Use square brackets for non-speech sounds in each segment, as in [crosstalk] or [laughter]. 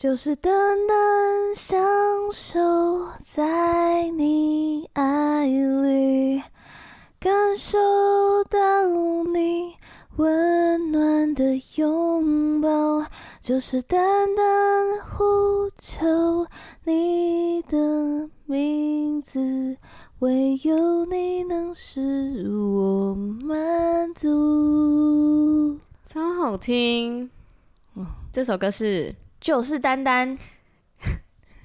就是单单享受在你爱里，感受到你温暖的拥抱，就是单单呼求你的名字，唯有你能使我满足。超好听，嗯，这首歌是就是丹丹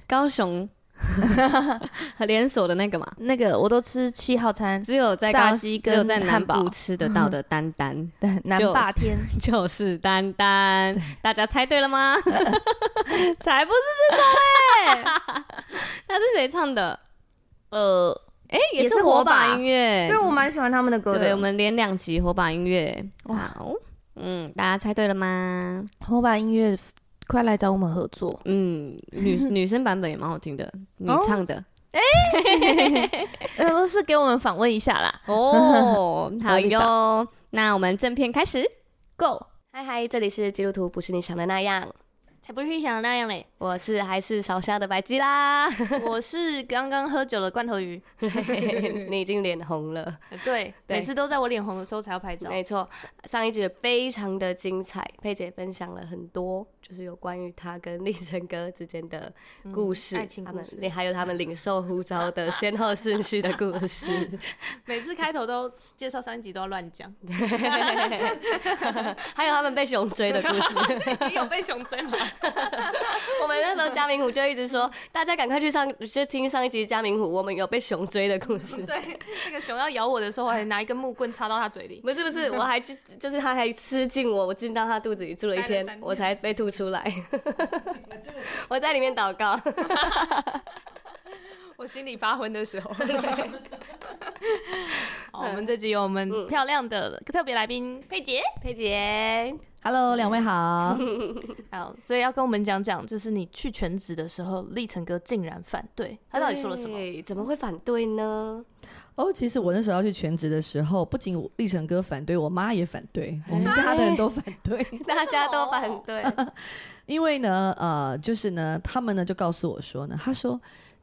高雄 [laughs] 连锁的那个嘛？那个我都吃七号餐，只有在高只有在南部吃得到的丹丹，[laughs] 对，南霸天 [laughs] 就是丹丹，大家猜对了吗？才不是这首嘞，那是谁唱的？呃，哎，也是火把音乐，对，我蛮喜欢他们的歌的。对，我们连两集火把音乐，哇哦，嗯，大家猜对了吗？火把音乐。快来找我们合作。嗯，女女生版本也蛮好听的，[laughs] 你唱的。哎、俄罗斯给我们访问一下啦。哦，[laughs] 好哟。那我们正片开始，Go。嗨嗨，这里是基督徒，不是你想的那样。才不是你想的那样嘞！我是还是烧虾的白鸡啦，[laughs] 我是刚刚喝酒的罐头鱼。[laughs] 你已经脸红了，对，对每次都在我脸红的时候才要拍照。没错，上一集非常的精彩，佩姐分享了很多。就是有关于她跟立成哥之间的故事，嗯、爱情故事，他们还有他们领受呼召的先后顺序的故事。[laughs] 每次开头都介绍上一集都要乱讲，还有他们被熊追的故事。你有被熊追吗？我们那时候嘉明虎就一直说，大家赶快去上就听上一集嘉明虎，我们有被熊追的故事。[laughs] 对，那个熊要咬我的时候，我还拿一根木棍插到他嘴里。[laughs] 不是不是，我还就就是他还吃进我，我进到他肚子里住了一天，[laughs] 天我才被吐出。出来，我在里面祷告。我心里发昏的时候。[laughs] 好，我们这集有我们漂亮的特别来宾佩姐，佩姐，Hello，两位好。[laughs] 好，所以要跟我们讲讲，就是你去全职的时候，立成哥竟然反对，他到底说了什么？怎么会反对呢？哦，其实我那时候要去全职的时候，不仅立成哥反对，我妈也反对，我们家的人都反对，[laughs] 大家都反对。因为呢，呃，就是呢，他们呢就告诉我说呢，他说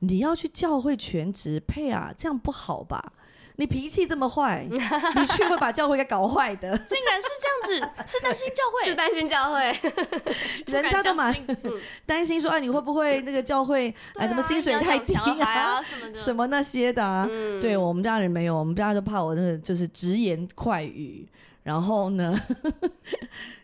你要去教会全职配啊，这样不好吧？你脾气这么坏，[laughs] 你去会把教会给搞坏的。[laughs] 竟然是这样子，是担心教会，是担心教会，[laughs] 人家都蛮担心说，哎，你会不会那个教会哎，什么薪水太低啊，什么那些的啊？对我们家人没有，我们家就怕我那个就是直言快语，然后呢。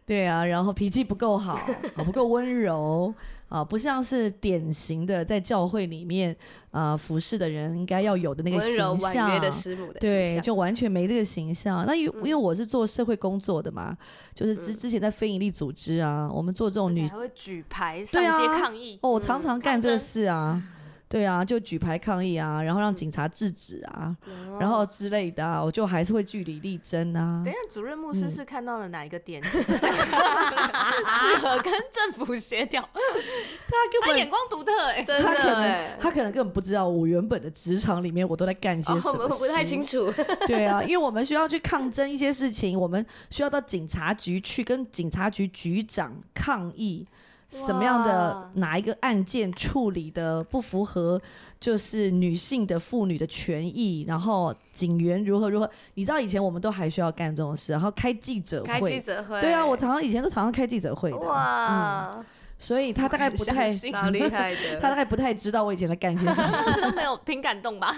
对啊，然后脾气不够好，不够温柔啊，不像是典型的在教会里面啊服侍的人应该要有的那个形象。温柔婉约的师母的。对，就完全没这个形象。那因因为我是做社会工作的嘛，就是之之前在非营利组织啊，我们做这种女还会举牌上街抗议。哦，我常常干这事啊。对啊，就举牌抗议啊，然后让警察制止啊，嗯、然后之类的啊，我就还是会据理力争啊。等一下，主任牧师是看到了哪一个点 [laughs] 适、嗯、合跟政府协调？他根本他眼光独特哎、欸，真的他可能他可能根本不知道我原本的职场里面我都在干些什么、哦、我不太清楚。[laughs] 对啊，因为我们需要去抗争一些事情，我们需要到警察局去跟警察局局长抗议。什么样的哪一个案件处理的不符合，就是女性的妇女的权益，然后警员如何如何？你知道以前我们都还需要干这种事，然后开记者会，开记者会，对啊，我常常以前都常常开记者会的，哇，嗯，所以他大概不太，[laughs] 厉害的，他大概不太知道我以前在干些什么事，[laughs] 都没有凭感动吧？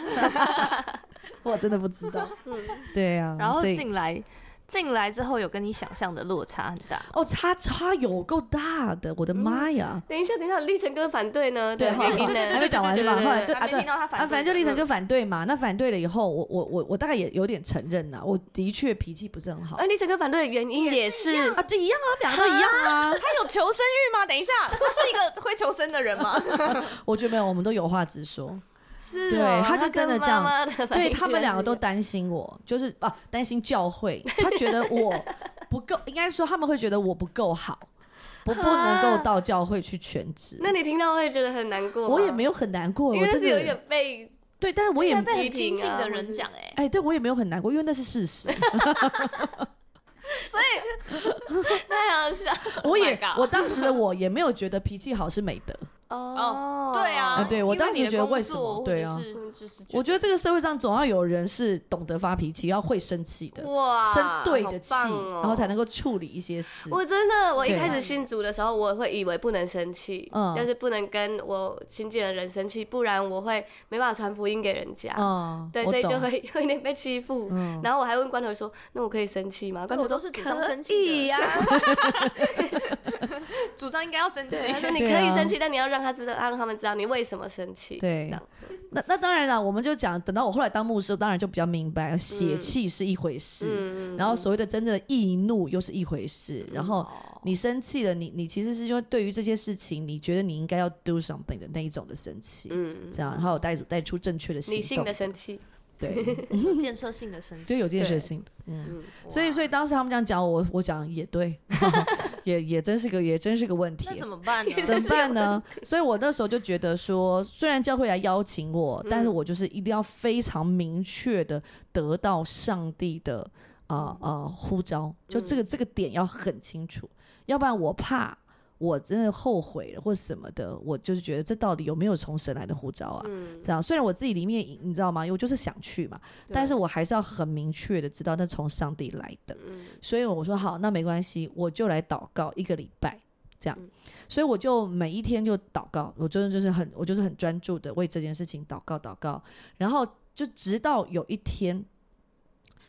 [laughs] 我真的不知道，嗯，对啊，然后进来。进来之后有跟你想象的落差很大哦，差差有够大的，我的妈呀！等一下，等一下，立成哥反对呢？对，还没讲完是吧？后来就啊，对啊，反正就立成哥反对嘛。那反对了以后，我我我我大概也有点承认呐，我的确脾气不是很好。哎，立成哥反对的原因也是啊，就，一样啊，两个都一样啊。他有求生欲吗？等一下，他是一个会求生的人吗？[laughs] 我觉得没有，我们都有话直说。是，对，他就真的这样，对他们两个都担心我，就是啊，担心教会，他觉得我不够，[laughs] 应该说他们会觉得我不够好，不不能够到教会去全职。那你听到会觉得很难过？我也没有很难过，我真的有点被对，但是我也被很亲近的人讲，哎哎，对我也没有很难过，因为那是事实。所以 [laughs] 太好笑。我也，oh、我当时的我也没有觉得脾气好是美德。哦，对啊，对我当时觉得为什么？对啊，我觉得这个社会上总要有人是懂得发脾气，要会生气的，哇，生对的气，然后才能够处理一些事。我真的，我一开始信主的时候，我会以为不能生气，嗯，就是不能跟我亲近的人生气，不然我会没办法传福音给人家。嗯，对，所以就会有点被欺负。然后我还问关头说：“那我可以生气吗？”关头说：“是主张生气呀，[laughs] [laughs] [laughs] 主张应该要生气。”他说：“你可以生气，但你要让。”他知道，让他们知道你为什么生气。对，那那当然了，我们就讲，等到我后来当牧师，当然就比较明白，血气是一回事，嗯、然后所谓的真正的易怒又是一回事。嗯、然后你生气了，你你其实是因为对于这些事情，你觉得你应该要 do something 的那一种的生气，嗯，这样，然后带带出正确的行动，理性的生气。对，[laughs] 建设性的生气，就有建设性的，嗯，所以所以当时他们这样讲我，我讲也对，[laughs] 也也真是个也真是个问题，那怎么办呢？怎么办呢？[laughs] 所以我那时候就觉得说，虽然教会来邀请我，但是我就是一定要非常明确的得到上帝的啊啊呼召，就这个这个点要很清楚，要不然我怕。我真的后悔了，或什么的，我就是觉得这到底有没有从神来的呼召啊？嗯、这样，虽然我自己里面你知道吗？因为我就是想去嘛，但是我还是要很明确的知道那从上帝来的。嗯、所以我说好，那没关系，我就来祷告一个礼拜，这样。嗯、所以我就每一天就祷告，我真的就是很，我就是很专注的为这件事情祷告祷告，然后就直到有一天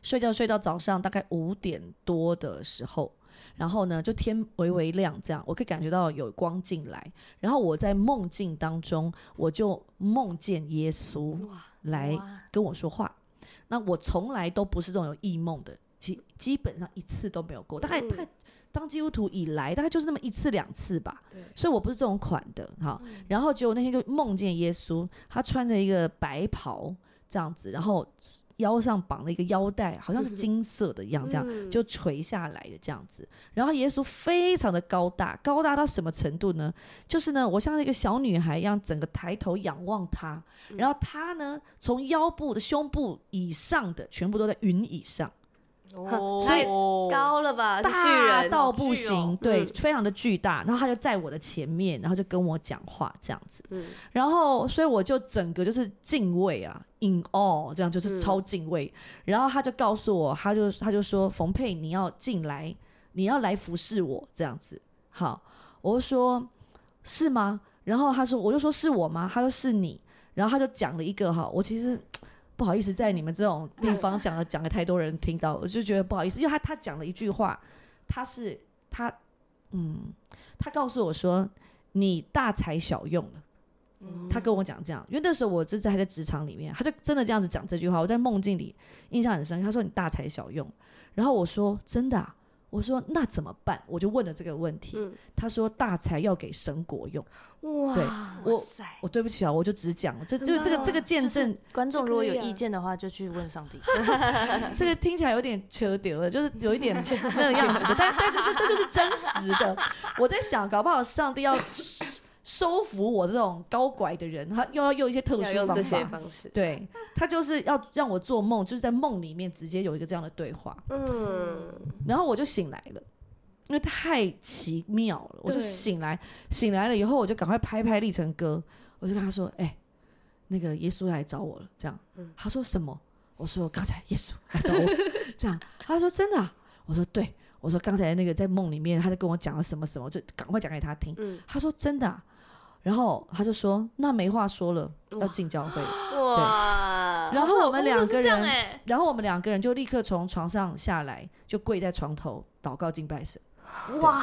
睡觉睡到早上大概五点多的时候。然后呢，就天微微亮，这样我可以感觉到有光进来。然后我在梦境当中，我就梦见耶稣来跟我说话。那我从来都不是这种有异梦的，基基本上一次都没有过。大概大概当基督徒以来，大概就是那么一次两次吧。对，所以我不是这种款的哈。然后结果那天就梦见耶稣，他穿着一个白袍这样子，然后。腰上绑了一个腰带，好像是金色的一样，这样、嗯、就垂下来的这样子。然后耶稣非常的高大，高大到什么程度呢？就是呢，我像一个小女孩一样，整个抬头仰望他。然后他呢，从腰部的胸部以上的全部都在云以上。哦，所以高了吧？大到不行，对，非常的巨大。然后他就在我的前面，然后就跟我讲话这样子。然后所以我就整个就是敬畏啊，in all 这样就是超敬畏。然后他就告诉我，他就他就说，冯佩，你要进来，你要来服侍我这样子。好，我就说，是吗？然后他说，我就说是我吗？他说是你。然后他就讲了一个哈，我其实。不好意思，在你们这种地方讲了讲了太多人听到，我就觉得不好意思，因为他他讲了一句话，他是他嗯，他告诉我说，你大材小用了，嗯、他跟我讲这样，因为那时候我就是还在职场里面，他就真的这样子讲这句话，我在梦境里印象很深，他说你大材小用，然后我说真的啊。我说那怎么办？我就问了这个问题。嗯、他说大财要给神国用。哇，对我我对不起啊，我就只讲了，这就这个这个见证。观众如果有意见的话，就去问上帝。[laughs] 这个听起来有点扯丢了，就是有一点 [laughs] 那个样子的，但但这这就是真实的。我在想，搞不好上帝要。收服我这种高拐的人，他又要用一些特殊方法，方式。对，他就是要让我做梦，就是在梦里面直接有一个这样的对话，嗯，然后我就醒来了，因为太奇妙了，我就醒来，醒来了以后，我就赶快拍拍立成哥，我就跟他说，哎、欸，那个耶稣来找我了，这样，他说什么？我说刚才耶稣来找我，[laughs] 这样，他说真的、啊？我说对，我说刚才那个在梦里面，他在跟我讲了什么什么，就赶快讲给他听，他说真的、啊。然后他就说：“那没话说了，要进教会。[gasps] ”哇！然后我们两个人，然后我们两个人就立刻从床上下来，就跪在床头祷告敬拜神。哇！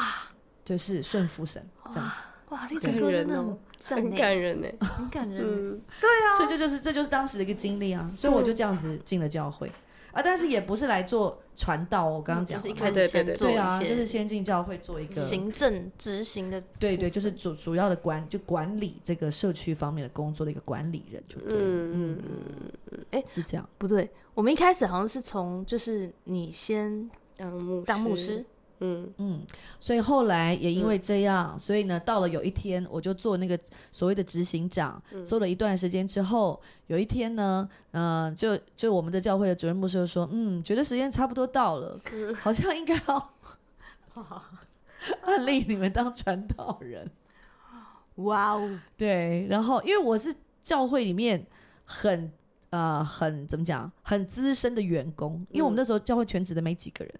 就是顺服神这样子。哇！立成哥真的很感人呢，很感人。嗯对啊，所以这就是这就是当时的一个经历啊。所以我就这样子进了教会。啊，但是也不是来做传道，我刚刚讲，就是一开始先做对啊，就是先进教会做一个行政执行的，对对，就是主主要的管就管理这个社区方面的工作的一个管理人，就对，嗯嗯。嗯，哎，是这样，不对，我们一开始好像是从就是你先当牧当牧师，嗯。嗯，所以后来也因为这样，嗯、所以呢，到了有一天，我就做那个所谓的执行长，嗯、做了一段时间之后，有一天呢，嗯、呃，就就我们的教会的主任牧师就说，嗯，觉得时间差不多到了，嗯、好像应该要 [laughs] 按立你们当传道人。哇哦，对，然后因为我是教会里面很呃很怎么讲很资深的员工，因为我们那时候教会全职的没几个人。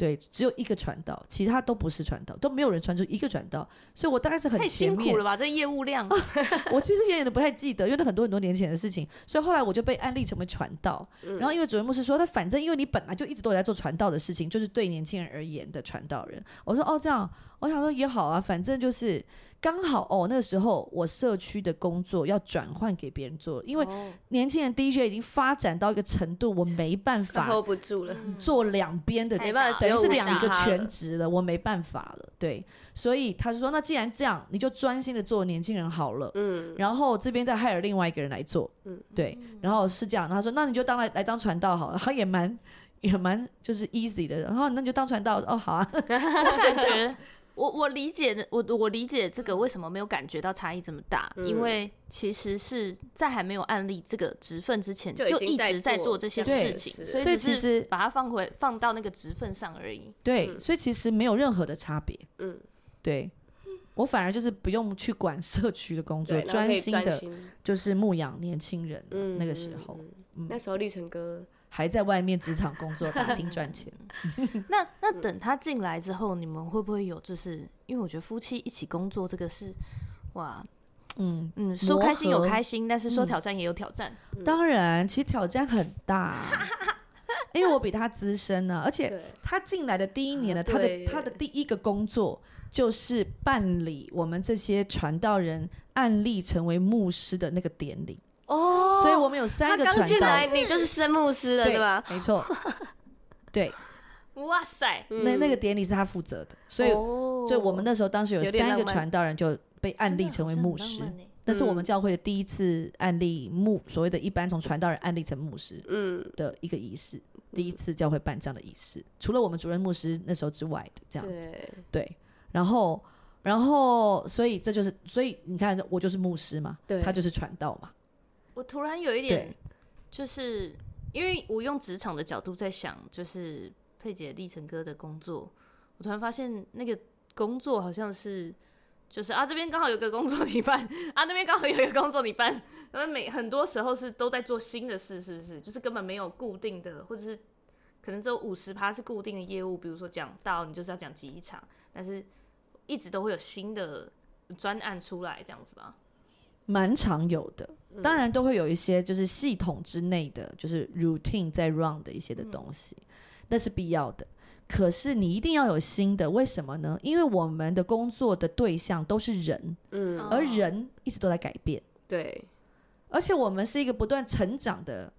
对，只有一个传道，其他都不是传道，都没有人传出一个传道，所以我大概是很辛苦了吧？这业务量，[laughs] 我其实也有点不太记得，因为那很多很多年前的事情，所以后来我就被安利成为传道。嗯、然后因为主任牧师说，他反正因为你本来就一直都有在做传道的事情，就是对年轻人而言的传道人。我说哦，这样，我想说也好啊，反正就是。刚好哦，那个时候我社区的工作要转换给别人做，因为年轻人 DJ 已经发展到一个程度，我没办法 hold 不住了，做两边的，没办法，等于是两个全职了，我没办法了。对，所以他就说，那既然这样，你就专心的做年轻人好了。嗯，然后这边再 hire 另外一个人来做。嗯，对，然后是这样，他说，那你就当来来当传道好了，[laughs] 他也蛮也蛮就是 easy 的，然后那你就当传道哦，好啊，[laughs] 我感觉。我我理解的，我我理解这个为什么没有感觉到差异这么大，嗯、因为其实是在还没有案例这个职分之前，就一直在做这些事情，所以其实把它放回放到那个职分上而已。对，嗯、所以其实没有任何的差别。嗯，对，我反而就是不用去管社区的工作，专心的，就是牧养年轻人。嗯，那个时候，嗯嗯、那时候立成哥。还在外面职场工作打拼赚钱，[laughs] 那那等他进来之后，你们会不会有就是，因为我觉得夫妻一起工作这个是，哇，嗯嗯，说开心有开心，但是说挑战也有挑战。当然，其实挑战很大，[laughs] 因为我比他资深呢，而且他进来的第一年呢，他的他的第一个工作就是办理我们这些传道人案例成为牧师的那个典礼。哦，所以我们有三个传道。你就是生牧师了，对吧？没错。[laughs] 对，哇塞，那那个典礼是他负责的，所以就我们那时候当时有三个传道人就被案例成为牧师，那是我们教会的第一次案例牧，所谓的一般从传道人案例成牧师，嗯，的一个仪式，第一次教会办这样的仪式，除了我们主任牧师那时候之外的这样子，对，然后然后所以这就是，所以你看我就是牧师嘛，对，他就是传道嘛。我突然有一点，就是因为我用职场的角度在想，就是佩姐立成哥的工作，我突然发现那个工作好像是，就是啊这边刚好有个工作 [laughs] 你办，啊那边刚好有一个工作你办，因为每很多时候是都在做新的事，是不是？就是根本没有固定的，或者是可能只有五十趴是固定的业务，比如说讲到你就是要讲几场，但是一直都会有新的专案出来这样子吧。蛮常有的，当然都会有一些就是系统之内的，就是 routine 在 run 的一些的东西，那是必要的。可是你一定要有新的，为什么呢？因为我们的工作的对象都是人，嗯，而人一直都在改变，对，而且我们是一个不断成长的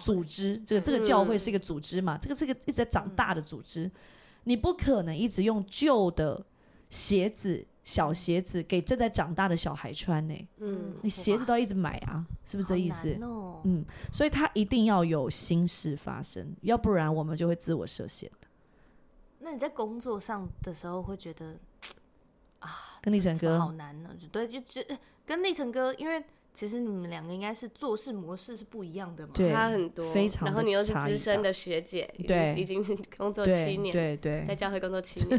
组织，这个这个教会是一个组织嘛，这个是一个一直在长大的组织，你不可能一直用旧的鞋子。小鞋子给正在长大的小孩穿呢、欸，嗯，你鞋子都要一直买啊，是不是这意思？哦、嗯，所以他一定要有心事发生，要不然我们就会自我设限。那你在工作上的时候会觉得啊，跟立成哥好难呢？对，就觉得跟立成哥，因为其实你们两个应该是做事模式是不一样的嘛，对差很多，非常。然后你又是资深的学姐，对，已经工作七年，对对，在教会工作七年，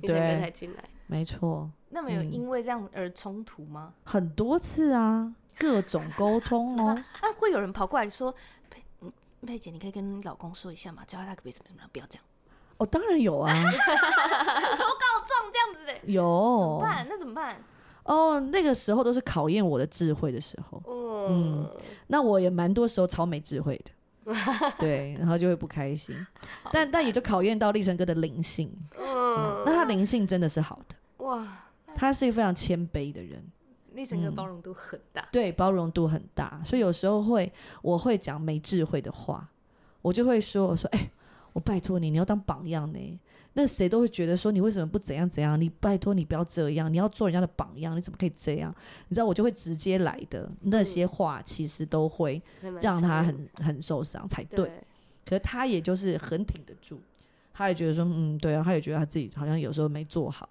立成哥才进来，没错。那么有因为这样而冲突吗？很多次啊，各种沟通哦。[laughs] 啊，会有人跑过来说：“佩，佩姐，你可以跟你老公说一下嘛，叫他那个别什么什么，不要这样。”哦，当然有啊，[laughs] 都告状这样子的。有。怎么办？那怎么办？哦，那个时候都是考验我的智慧的时候。嗯。那我也蛮多时候超没智慧的，[laughs] 对，然后就会不开心。但但也就考验到立成哥的灵性。嗯。那他灵性真的是好的。哇。他是一个非常谦卑的人，那整个包容度很大，嗯，对，包容度很大，所以有时候会我会讲没智慧的话，我就会说，我说，哎，欸，我拜托你，你要当榜样呢，那谁都会觉得说你为什么不怎样怎样，你拜托你不要这样，你要做人家的榜样，你怎么可以这样？你知道我就会直接来的那些话，其实都会让他很很受伤才对，可是他也就是很挺得住。他也觉得说，嗯，对啊，他也觉得他自己好像有时候没做好，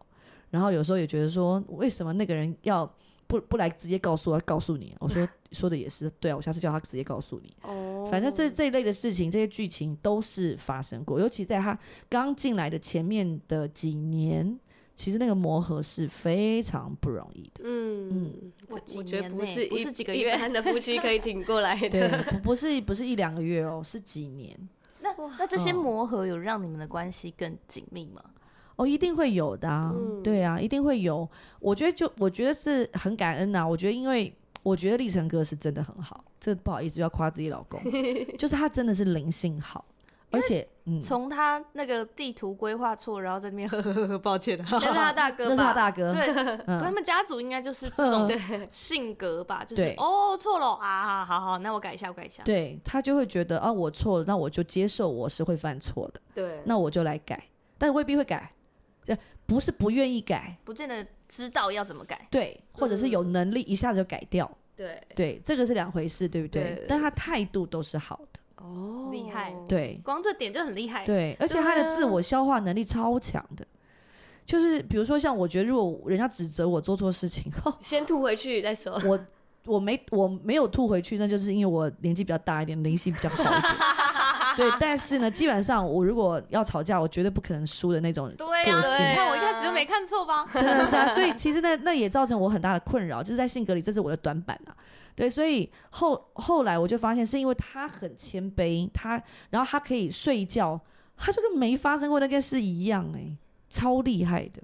然后有时候也觉得说，为什么那个人要不不来直接告诉我，告诉你？我说 [laughs] 说的也是，对啊，我下次叫他直接告诉你。哦，反正这这一类的事情，这些剧情都是发生过，尤其在他刚进来的前面的几年。其实那个磨合是非常不容易的。嗯嗯，我我觉得不是不是几个月，的夫妻可以挺过来的。[laughs] 对，不不是不是一两个月哦，是几年。那那这些磨合有让你们的关系更紧密吗？哦，一定会有的啊。嗯、对啊，一定会有。我觉得就我觉得是很感恩呐、啊。我觉得因为我觉得立成哥是真的很好。这不好意思要夸自己老公，[laughs] 就是他真的是灵性好。而且，从他那个地图规划错，然后在那边 [laughs] 呵呵呵，抱歉，那是他大哥吧？[laughs] 那是他大哥。对，他们家族应该就是这种性格吧？就是哦，错了啊，好好，那我改一下，我改一下。对，他就会觉得啊，我错了，那我就接受我是会犯错的。对，那我就来改，但未必会改，不是不愿意改，不见得知道要怎么改。对，或者是有能力一下子就改掉。对，对，这个是两回事，对不对？但他态度都是好的。哦，厉害！对，光这点就很厉害。对，而且他的自我消化能力超强的，就是比如说像我觉得，如果人家指责我做错事情，[laughs] 先吐回去再说。我我没我没有吐回去，那就是因为我年纪比较大一点，灵性比较好一点。[laughs] 对，但是呢，基本上我如果要吵架，我绝对不可能输的那种个性。对呀，你看我一开始就没看错吧？真的是啊，所以其实那那也造成我很大的困扰，就是在性格里，这是我的短板啊。对，所以后后来我就发现，是因为他很谦卑，他然后他可以睡觉，他就跟没发生过那件事一样，哎，超厉害的，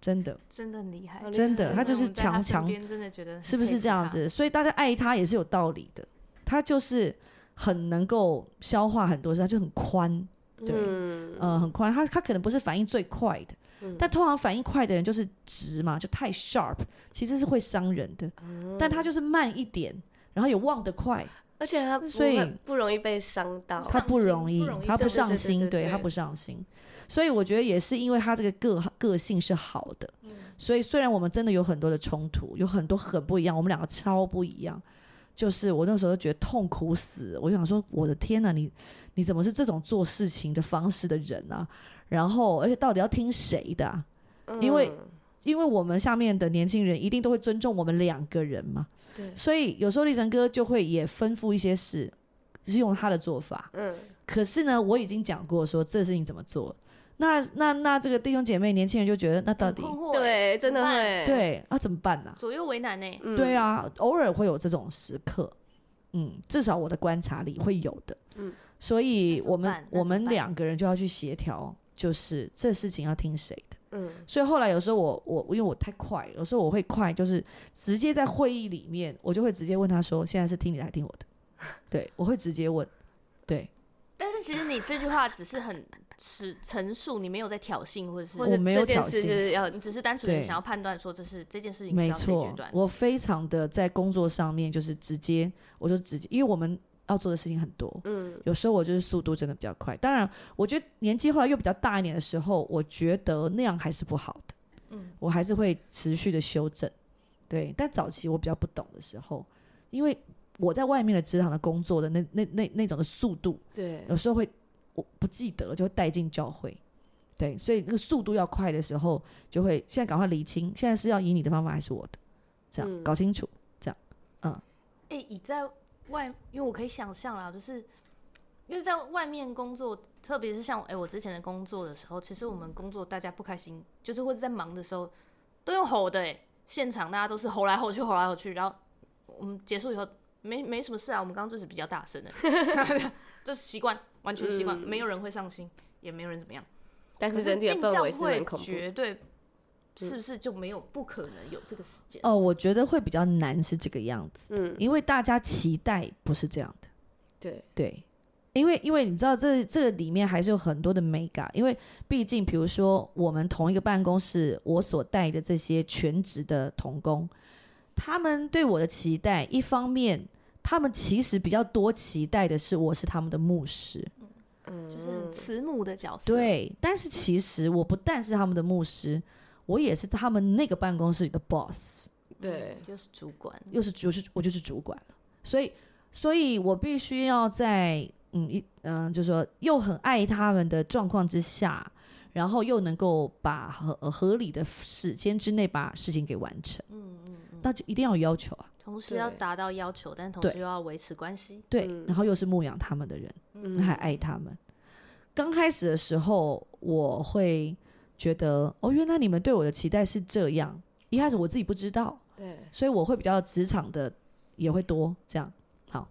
真的，真的很厉害，真的，他就是强强，真的觉得是不是这样子？所以大家爱他也是有道理的，他就是很能够消化很多事，他就很宽，对，嗯，呃、很宽，他他可能不是反应最快的。但通常反应快的人就是直嘛，就太 sharp，其实是会伤人的。嗯、但他就是慢一点，然后也忘得快，而且他所以不容易被伤到。他不容易，他不上心，对他不上心。所以我觉得也是因为他这个个个性是好的，嗯、所以虽然我们真的有很多的冲突，有很多很不一样，我们两个超不一样。就是我那时候都觉得痛苦死，我就想说，我的天哪，你你怎么是这种做事情的方式的人啊？然后，而且到底要听谁的啊？因为，嗯、因为我们下面的年轻人一定都会尊重我们两个人嘛。对。所以有时候立成哥就会也吩咐一些事，是用他的做法。嗯。可是呢，我已经讲过说这事情怎么做。那那那这个弟兄姐妹年轻人就觉得那到底对，真的会对啊？怎么办呢？左右为难呢？嗯、对啊，偶尔会有这种时刻。嗯，至少我的观察里会有的。嗯。所以我们我们两个人就要去协调。就是这事情要听谁的，嗯，所以后来有时候我我因为我太快，有时候我会快，就是直接在会议里面，我就会直接问他说：“现在是听你的还是听我的？” [laughs] 对，我会直接问，对。但是其实你这句话只是很是陈述，你没有在挑衅，或者是我没有挑衅，就是要你只是单纯的想要判断说这是这件事情没错。我非常的在工作上面就是直接，我就直接，因为我们。要做的事情很多，嗯，有时候我就是速度真的比较快。当然，我觉得年纪后来又比较大一点的时候，我觉得那样还是不好的，嗯，我还是会持续的修正，对。但早期我比较不懂的时候，因为我在外面的职场的工作的那那那那种的速度，对，有时候会我不记得了，就会带进教会，对，所以那个速度要快的时候，就会现在赶快理清，现在是要以你的方法还是我的，这样、嗯、搞清楚，这样，嗯，哎、欸，你在。外，因为我可以想象啦，就是因为在外面工作，特别是像哎、欸、我之前的工作的时候，其实我们工作大家不开心，就是或者在忙的时候都用吼的、欸，现场大家都是吼来吼去，吼来吼去，然后我们结束以后没没什么事啊，我们刚刚就是比较大声的，[laughs] 就是习惯，完全习惯，嗯、没有人会上心，也没有人怎么样，但是整体的氛围是很恐怖，绝对。是不是就没有不可能有这个时间？哦，我觉得会比较难是这个样子，嗯，因为大家期待不是这样的，对。对，因为因为你知道这这个里面还是有很多的美感，因为毕竟比如说我们同一个办公室，我所带的这些全职的童工，他们对我的期待，一方面他们其实比较多期待的是我是他们的牧师，嗯，就是慈母的角色，对，但是其实我不但是他们的牧师。我也是他们那个办公室里的 boss，对，又是主管，又是就是我就是主管了，所以，所以我必须要在嗯一嗯，就是说又很爱他们的状况之下，然后又能够把合合理的时间之内把事情给完成。嗯嗯，那就一定要有要求啊。同时要达到要求，但同时又要维持关系。对，然后又是牧养他们的人，嗯、还爱他们。刚开始的时候，我会觉得，哦，原来你们对我的期待是这样。一开始我自己不知道，对，所以我会比较职场的也会多这样。好。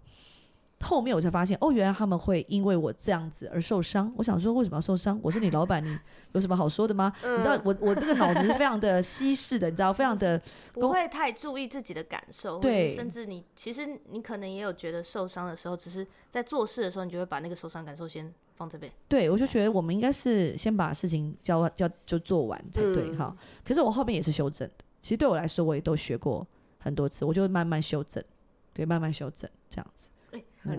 后面我才发现，哦，原来他们会因为我这样子而受伤。我想说，为什么要受伤？我是你老板，你 [laughs] 有什么好说的吗？嗯、你知道，我我这个脑子是非常的稀释的，你知道，非常的 [laughs] 不会太注意自己的感受。对，甚至你其实你可能也有觉得受伤的时候，只是在做事的时候，你就会把那个受伤感受先放这边。对，我就觉得我们应该是先把事情交交就做完才对哈、嗯。可是我后面也是修正的。其实对我来说，我也都学过很多次，我就慢慢修正，对，慢慢修正这样子。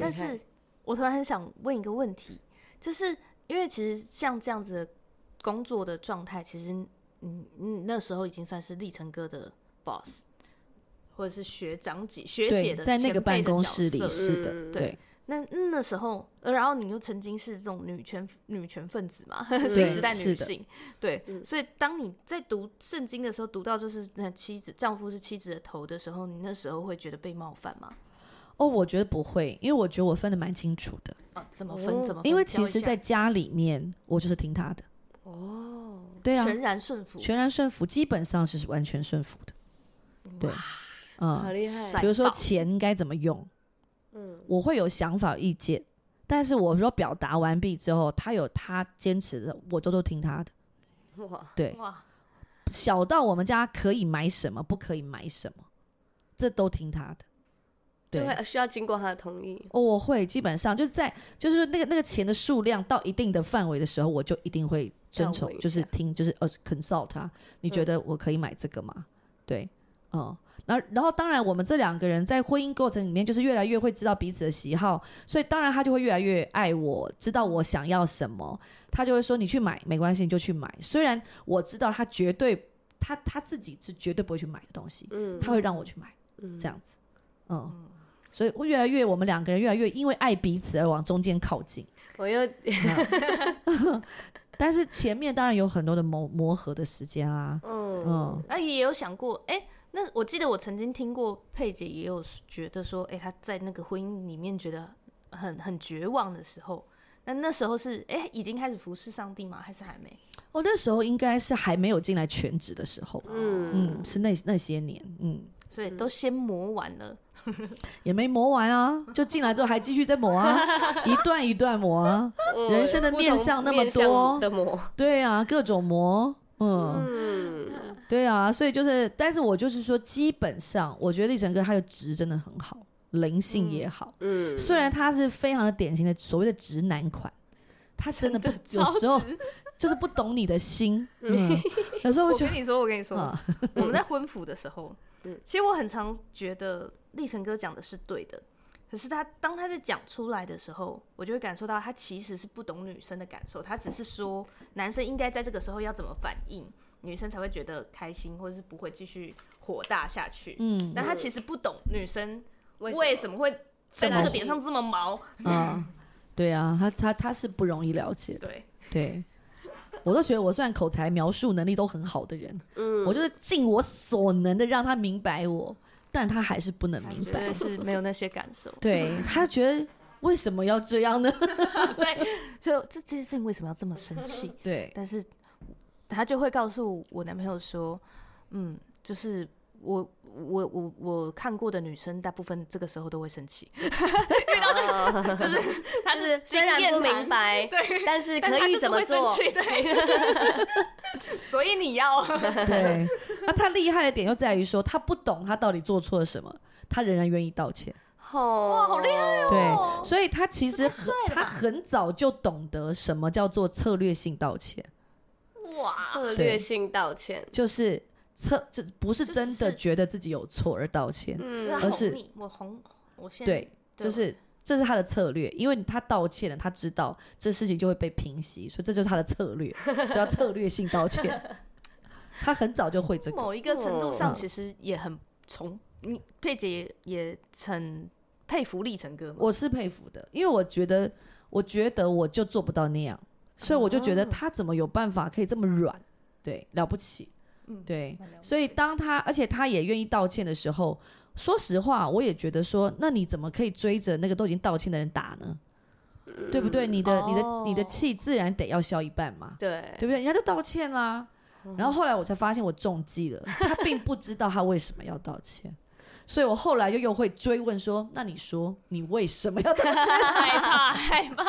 但是，我突然很想问一个问题，就是因为其实像这样子的工作的状态，其实嗯嗯那时候已经算是立成哥的 boss，或者是学长姐学姐的，在那个办公室里是的，对。对那那时候，然后你又曾经是这种女权女权分子嘛，新时代女性，对，所以当你在读圣经的时候，读到就是那妻子丈夫是妻子的头的时候，你那时候会觉得被冒犯吗？哦，我觉得不会，因为我觉得我分的蛮清楚的。啊，怎么分？怎么分？因为其实，在家里面，我就是听他的。哦，对啊，全然顺服，全然顺服，基本上是完全顺服的。对，嗯，好厉害。比如说钱应该怎么用，嗯，我会有想法、意见，但是我说表达完毕之后，他有他坚持的，我都都听他的。哇，对，哇，小到我们家可以买什么，不可以买什么，这都听他的。对，就会需要经过他的同意。哦，我会基本上就是在，就是那个那个钱的数量到一定的范围的时候，我就一定会遵从，就是听，就是呃 consult 他。你觉得我可以买这个吗？嗯、对，嗯，然后然后当然我们这两个人在婚姻过程里面，就是越来越会知道彼此的喜好，所以当然他就会越来越爱我，知道我想要什么，他就会说你去买没关系，你就去买。虽然我知道他绝对他他自己是绝对不会去买的东西，嗯，他会让我去买，嗯，这样子，嗯。嗯所以，我越来越，我们两个人越来越因为爱彼此而往中间靠近。我又，[laughs] 但是前面当然有很多的磨磨合的时间啊。嗯嗯，那也有想过，哎、欸，那我记得我曾经听过佩姐也有觉得说，哎、欸，她在那个婚姻里面觉得很很绝望的时候，那那时候是哎、欸、已经开始服侍上帝吗？还是还没？我、哦、那时候应该是还没有进来全职的时候。嗯嗯，是那那些年，嗯，所以都先磨完了。[laughs] 也没磨完啊，就进来之后还继续在磨啊，[laughs] 一段一段磨啊。人生的面相那么多，的磨，对啊，各种磨，嗯，嗯，对啊，所以就是，但是我就是说，基本上我觉得立成哥他的直真的很好，灵性也好，嗯，虽然他是非常的典型的所谓的直男款，他真的不有时候就是不懂你的心，嗯，有时候我跟你说，我跟你说，[laughs] 我们在婚服的时候，其实我很常觉得。立成哥讲的是对的，可是他当他在讲出来的时候，我就会感受到他其实是不懂女生的感受。他只是说男生应该在这个时候要怎么反应，女生才会觉得开心，或者是不会继续火大下去。嗯，但他其实不懂女生为什么会在这个点上这么毛。嗯，对啊，他他他是不容易了解的。对对，我都觉得我算口才描述能力都很好的人，嗯，我就是尽我所能的让他明白我。但他还是不能明白，是没有那些感受。对，他觉得为什么要这样呢？[laughs] 对，所以这这件事情为什么要这么生气？[laughs] 对，但是他就会告诉我男朋友说，嗯，就是。我我我我看过的女生，大部分这个时候都会生气，遇到这个就是 [laughs] 她是虽然不明白，[laughs] 对，但是可以怎么做？对，[laughs] 所以你要对。那他厉害的点就在于说，他不懂他到底做错了什么，他仍然愿意道歉。哇，好厉害哦！对，所以他其实很他很早就懂得什么叫做策略性道歉。哇，策略性道歉就是。测这不是真的觉得自己有错而道歉，嗯，而是我红，我先对，就是这是他的策略，因为他道歉了，他知道这事情就会被平息，所以这就是他的策略，[laughs] 叫策略性道歉。[laughs] 他很早就会这个，某一个程度上其实也很崇，你、嗯、佩姐也也很佩服立成哥？我是佩服的，因为我觉得我觉得我就做不到那样，所以我就觉得他怎么有办法可以这么软？对，了不起。嗯，对。所以当他，而且他也愿意道歉的时候，说实话，我也觉得说，那你怎么可以追着那个都已经道歉的人打呢？嗯、对不对？你的、哦、你的、你的气自然得要消一半嘛。对，对不对？人家都道歉啦。然后后来我才发现我中计了，他并不知道他为什么要道歉。所以我后来又又会追问说：“那你说你为什么要道歉？” [laughs] 害怕，害怕。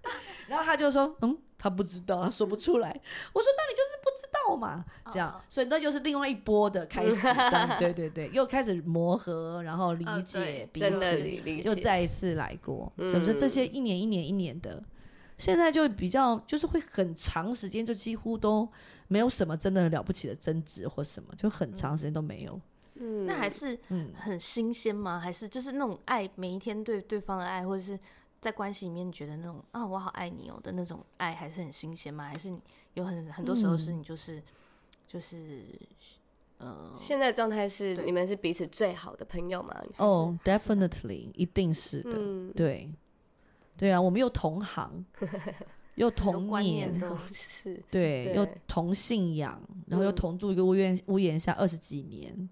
[laughs] 然后他就说：“嗯，他不知道，他说不出来。”我说：“那你就是不知道嘛。”这样，所以那就是另外一波的开始。[laughs] 对对对，又开始磨合，然后理解彼此，又再一次来过。总之这些一年一年一年的，现在就比较就是会很长时间，就几乎都没有什么真的了不起的争执或什么，就很长时间都没有。嗯，那还是很新鲜吗？嗯、还是就是那种爱，每一天对对方的爱，或者是在关系里面觉得那种啊，我好爱你哦的那种爱，还是很新鲜吗？还是你有很很多时候是你就是、嗯、就是呃，现在状态是你们是彼此最好的朋友吗？哦、oh,，definitely，一定是的，嗯、对，对啊，我们又同行，[laughs] 又同年，[laughs] 都是对，对，又同信仰，然后又同住一个屋檐屋檐下二十几年。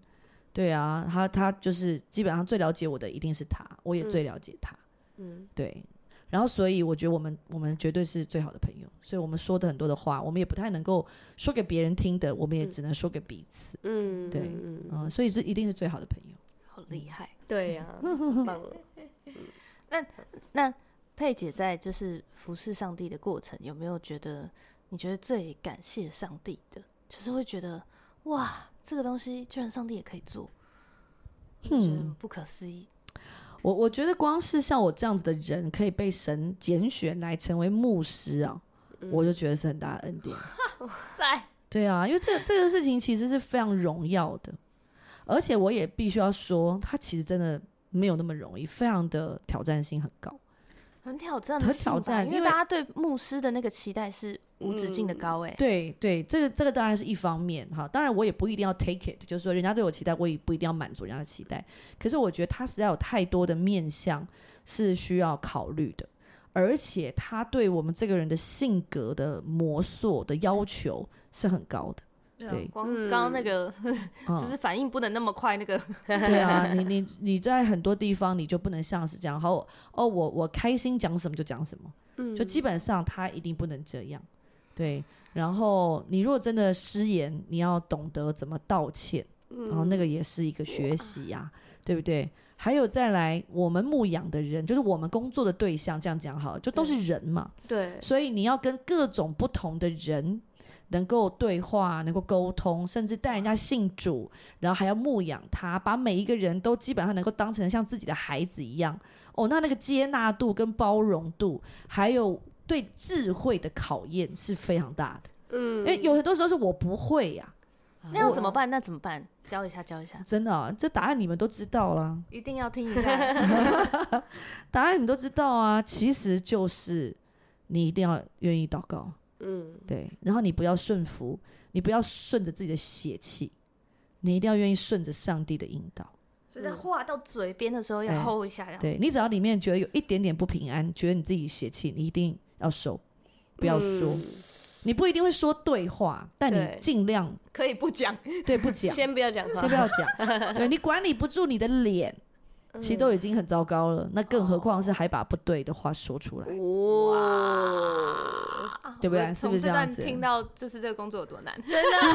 对啊，他他就是基本上最了解我的一定是他，我也最了解他。嗯，对。然后所以我觉得我们我们绝对是最好的朋友，所以我们说的很多的话，我们也不太能够说给别人听的，我们也只能说给彼此。嗯，对，嗯，嗯，所以是一定是最好的朋友。好厉害，对呀，[laughs] 棒了。[laughs] 那那佩姐在就是服侍上帝的过程，有没有觉得你觉得最感谢上帝的，就是会觉得哇？这个东西居然上帝也可以做，嗯，不可思议。我我觉得光是像我这样子的人可以被神拣选来成为牧师啊，嗯、我就觉得是很大的恩典。[laughs] 哇塞！对啊，因为这个这个事情其实是非常荣耀的，而且我也必须要说，他其实真的没有那么容易，非常的挑战性很高。很挑战，很挑战，因为大家对牧师的那个期待是无止境的高哎、欸嗯。对对，这个这个当然是一方面哈，当然我也不一定要 take it，就是说人家对我期待，我也不一定要满足人家的期待。可是我觉得他实在有太多的面向是需要考虑的，而且他对我们这个人的性格的磨塑的要求是很高的。对，光刚刚那个、嗯、[laughs] 就是反应不能那么快，那个、嗯、对啊，[laughs] 你你你在很多地方你就不能像是这样，好哦，我我开心讲什么就讲什么，嗯，就基本上他一定不能这样，对。然后你如果真的失言，你要懂得怎么道歉，嗯、然后那个也是一个学习呀、啊，对不对？还有再来，我们牧养的人，就是我们工作的对象，这样讲好了，就都是人嘛，对，所以你要跟各种不同的人。能够对话，能够沟通，甚至带人家信主，然后还要牧养他，把每一个人都基本上能够当成像自己的孩子一样。哦，那那个接纳度跟包容度，还有对智慧的考验是非常大的。嗯，因为有很多时候是我不会呀、啊，那要怎么办？那怎么办？教一下，教一下。真的、啊，这答案你们都知道了，一定要听一下。[laughs] 答案你们都知道啊，其实就是你一定要愿意祷告。嗯，对，然后你不要顺服，你不要顺着自己的血气，你一定要愿意顺着上帝的引导。所以在话到嘴边的时候要 hold 一下，对，对你只要里面觉得有一点点不平安，觉得你自己血气，你一定要收，不要说。嗯、你不一定会说对话，但你尽量可以不讲，对，不讲，[laughs] 先不要讲话，先不要讲。对，你管理不住你的脸。其实都已经很糟糕了，那更何况是还把不对的话说出来，哇，对不对？是不是这样子？听到就是这个工作有多难，真的。[laughs]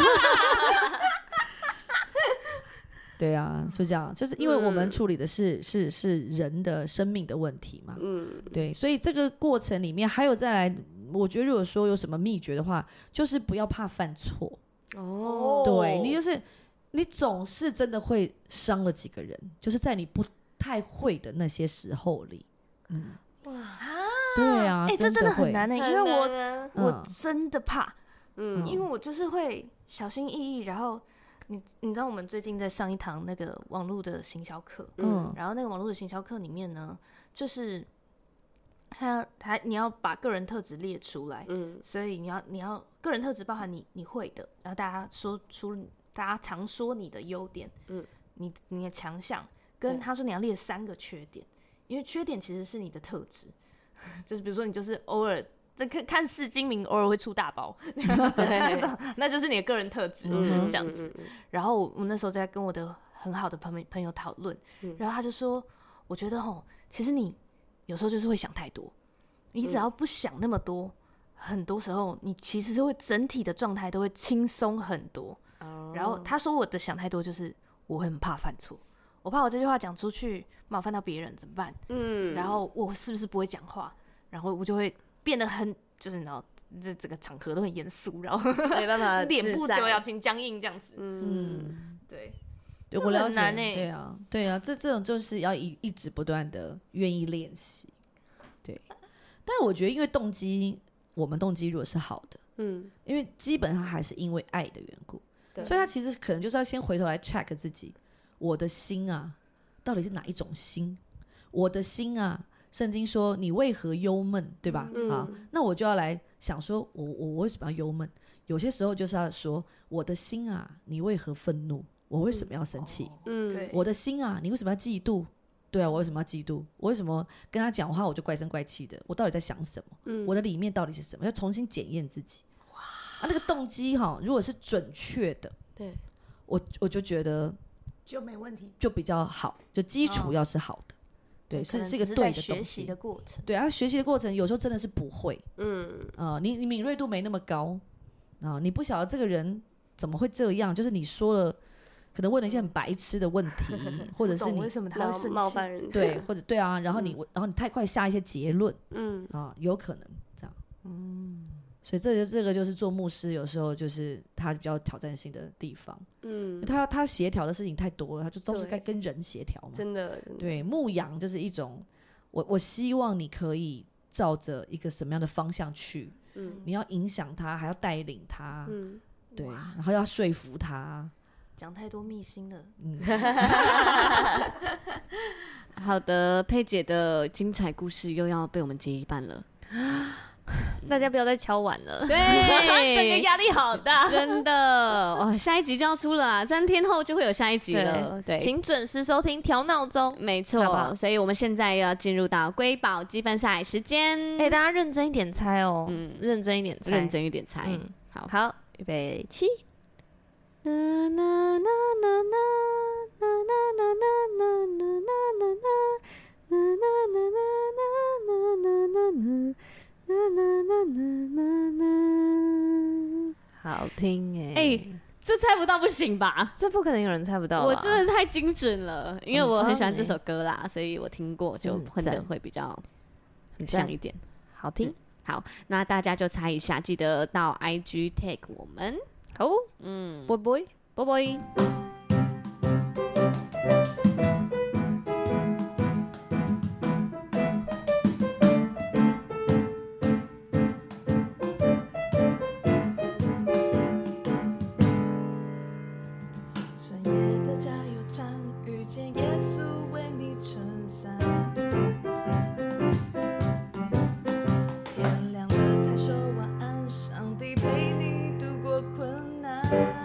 对啊，是这样，就是因为我们处理的是是是人的生命的问题嘛，嗯，对，所以这个过程里面还有再来，我觉得如果说有什么秘诀的话，就是不要怕犯错哦，对你就是你总是真的会伤了几个人，就是在你不。太会的那些时候里，嗯，哇，对啊，哎、欸，这真的很难呢、欸，因为我、嗯、我真的怕，嗯，因为我就是会小心翼翼，然后你你知道我们最近在上一堂那个网络的行销课，嗯，然后那个网络的行销课里面呢，就是他他你要把个人特质列出来，嗯，所以你要你要个人特质包含你你会的，然后大家说出大家常说你的优点，嗯，你你的强项。跟他说你要列三个缺点，因为缺点其实是你的特质，[laughs] 就是比如说你就是偶尔看看似精明，偶尔会出大包，[laughs] 那就是你的个人特质、嗯、这样子。然后我那时候在跟我的很好的朋友朋友讨论，然后他就说，我觉得吼，其实你有时候就是会想太多，你只要不想那么多，很多时候你其实是会整体的状态都会轻松很多。然后他说我的想太多就是我会很怕犯错。我怕我这句话讲出去冒犯到别人怎么办？嗯，然后我是不是不会讲话？然后我就会变得很，就是你知道，这整个场合都很严肃，然后没办法，[laughs] 脸部就表情僵硬这样子。嗯，对，对我了解。对啊，对啊，这这种就是要一一直不断的愿意练习。对，但我觉得，因为动机，我们动机如果是好的，嗯，因为基本上还是因为爱的缘故，所以他其实可能就是要先回头来 check 自己。我的心啊，到底是哪一种心？我的心啊，圣经说你为何忧闷，对吧？嗯、好，那我就要来想说我，我我为什么要忧闷？有些时候就是要说，我的心啊，你为何愤怒？我为什么要生气？嗯，对，我的心啊，你为什么要嫉妒？对啊，我为什么要嫉妒？我为什么跟他讲话我就怪声怪气的？我到底在想什么？嗯，我的里面到底是什么？要重新检验自己。哇，啊，那个动机哈，如果是准确的，对，我我就觉得。就没问题，就比较好，就基础要是好的，哦、对，是是一个对的东西。学习的过程，对啊，学习的过程有时候真的是不会，嗯。啊、呃，你你敏锐度没那么高。啊、呃，你不晓得这个人怎么会这样，就是你说了，可能问了一些很白痴的问题，嗯、[laughs] 或者是你为什么他会冒犯人，对，或者对啊，然后你、嗯、然后你太快下一些结论，嗯。啊、呃，有可能这样，嗯。所以这就这个就是做牧师，有时候就是他比较挑战性的地方。嗯，他他协调的事情太多了，他就都是该跟人协调嘛。真的，对，牧羊就是一种，我我希望你可以照着一个什么样的方向去。嗯，你要影响他，还要带领他。嗯，对，然后要说服他。讲太多秘辛了。嗯，[laughs] [laughs] 好的，佩姐的精彩故事又要被我们接一半了。[laughs] 大家不要再敲碗了，对，这个压力好大，真的哦，下一集就要出了，三天后就会有下一集了，对，对请准时收听，调闹钟，没错，所以我们现在又要进入到瑰宝积分赛时间，哎、欸，大家认真一点猜哦，嗯，认真一点猜，认真一点猜，嗯、好好，预备起。好听哎、欸！哎、欸，这猜不到不行吧？这不可能有人猜不到。我真的太精准了，因为我很喜欢这首歌啦，所以我听过就混的会比较像一点。好听、嗯，好，那大家就猜一下，记得到 IG tag 我们。好，嗯，拜拜，拜拜。Thank you.